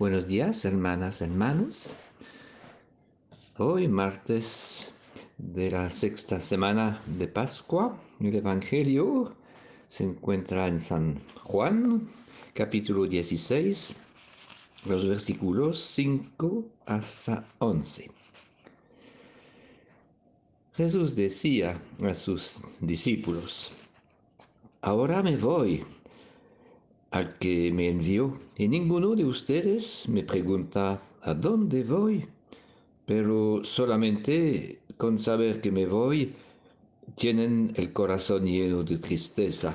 Buenos días, hermanas, hermanos. Hoy, martes de la sexta semana de Pascua, el Evangelio se encuentra en San Juan, capítulo 16, los versículos 5 hasta 11. Jesús decía a sus discípulos, ahora me voy al que me envió, y ninguno de ustedes me pregunta a dónde voy, pero solamente con saber que me voy, tienen el corazón lleno de tristeza.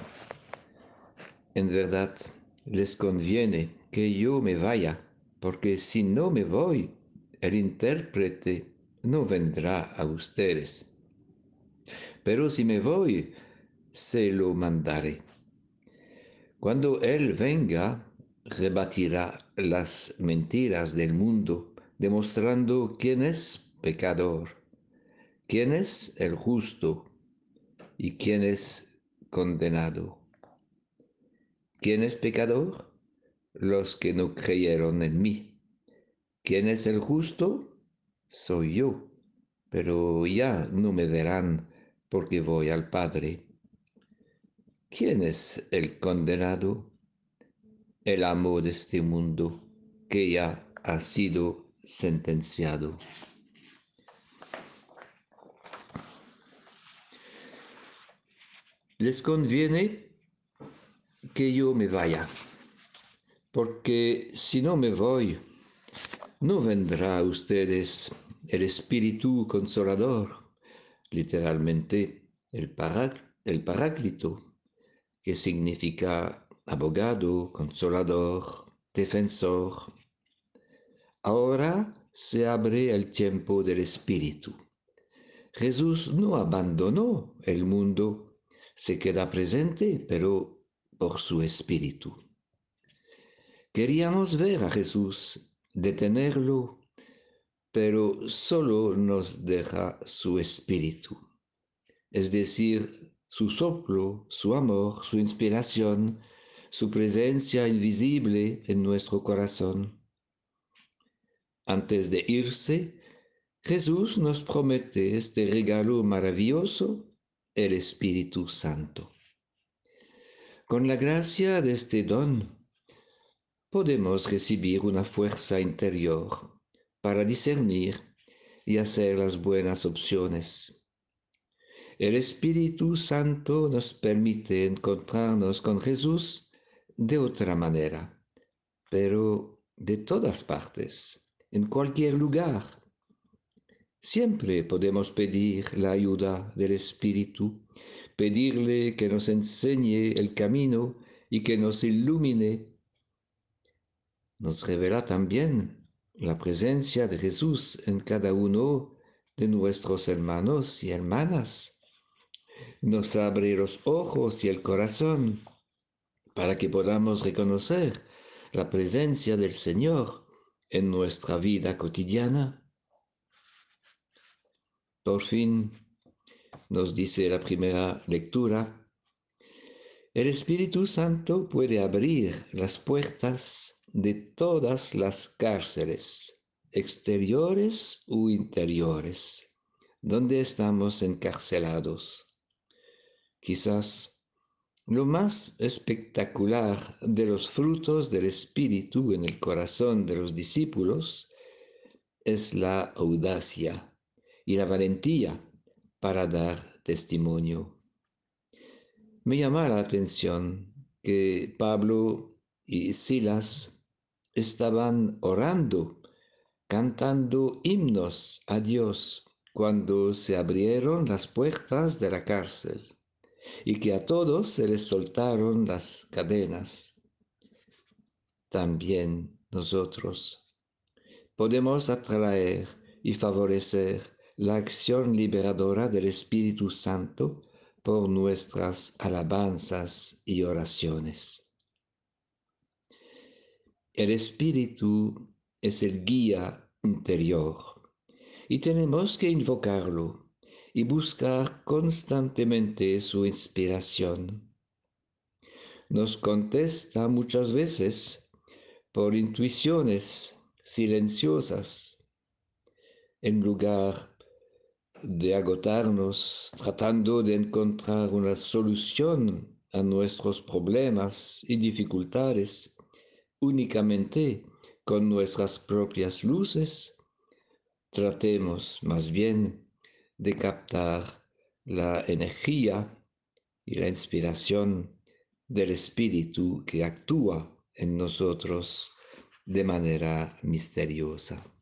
En verdad, les conviene que yo me vaya, porque si no me voy, el intérprete no vendrá a ustedes. Pero si me voy, se lo mandaré. Cuando Él venga, rebatirá las mentiras del mundo, demostrando quién es pecador, quién es el justo y quién es condenado. ¿Quién es pecador? Los que no creyeron en mí. ¿Quién es el justo? Soy yo, pero ya no me verán porque voy al Padre. ¿Quién es el condenado? El amo de este mundo que ya ha sido sentenciado. Les conviene que yo me vaya, porque si no me voy, no vendrá a ustedes el Espíritu Consolador, literalmente el, el Paráclito que significa abogado, consolador, defensor. Ahora se abre el tiempo del Espíritu. Jesús no abandonó el mundo, se queda presente, pero por su Espíritu. Queríamos ver a Jesús, detenerlo, pero solo nos deja su Espíritu, es decir, su soplo, su amor, su inspiración, su presencia invisible en nuestro corazón. Antes de irse, Jesús nos promete este regalo maravilloso, el Espíritu Santo. Con la gracia de este don, podemos recibir una fuerza interior para discernir y hacer las buenas opciones el Espíritu Santo nos permite encontrarnos con Jesús de otra manera, pero de todas partes, en cualquier lugar. Siempre podemos pedir la ayuda del Espíritu, pedirle que nos enseñe el camino y que nos ilumine. Nos revela también la presencia de Jesús en cada uno de nuestros hermanos y hermanas nos abre los ojos y el corazón para que podamos reconocer la presencia del Señor en nuestra vida cotidiana. Por fin, nos dice la primera lectura, el Espíritu Santo puede abrir las puertas de todas las cárceles, exteriores u interiores, donde estamos encarcelados. Quizás lo más espectacular de los frutos del Espíritu en el corazón de los discípulos es la audacia y la valentía para dar testimonio. Me llama la atención que Pablo y Silas estaban orando, cantando himnos a Dios cuando se abrieron las puertas de la cárcel y que a todos se les soltaron las cadenas. También nosotros podemos atraer y favorecer la acción liberadora del Espíritu Santo por nuestras alabanzas y oraciones. El Espíritu es el guía interior y tenemos que invocarlo y buscar constantemente su inspiración. Nos contesta muchas veces, por intuiciones silenciosas, en lugar de agotarnos tratando de encontrar una solución a nuestros problemas y dificultades únicamente con nuestras propias luces, tratemos más bien de captar la energía y la inspiración del Espíritu que actúa en nosotros de manera misteriosa.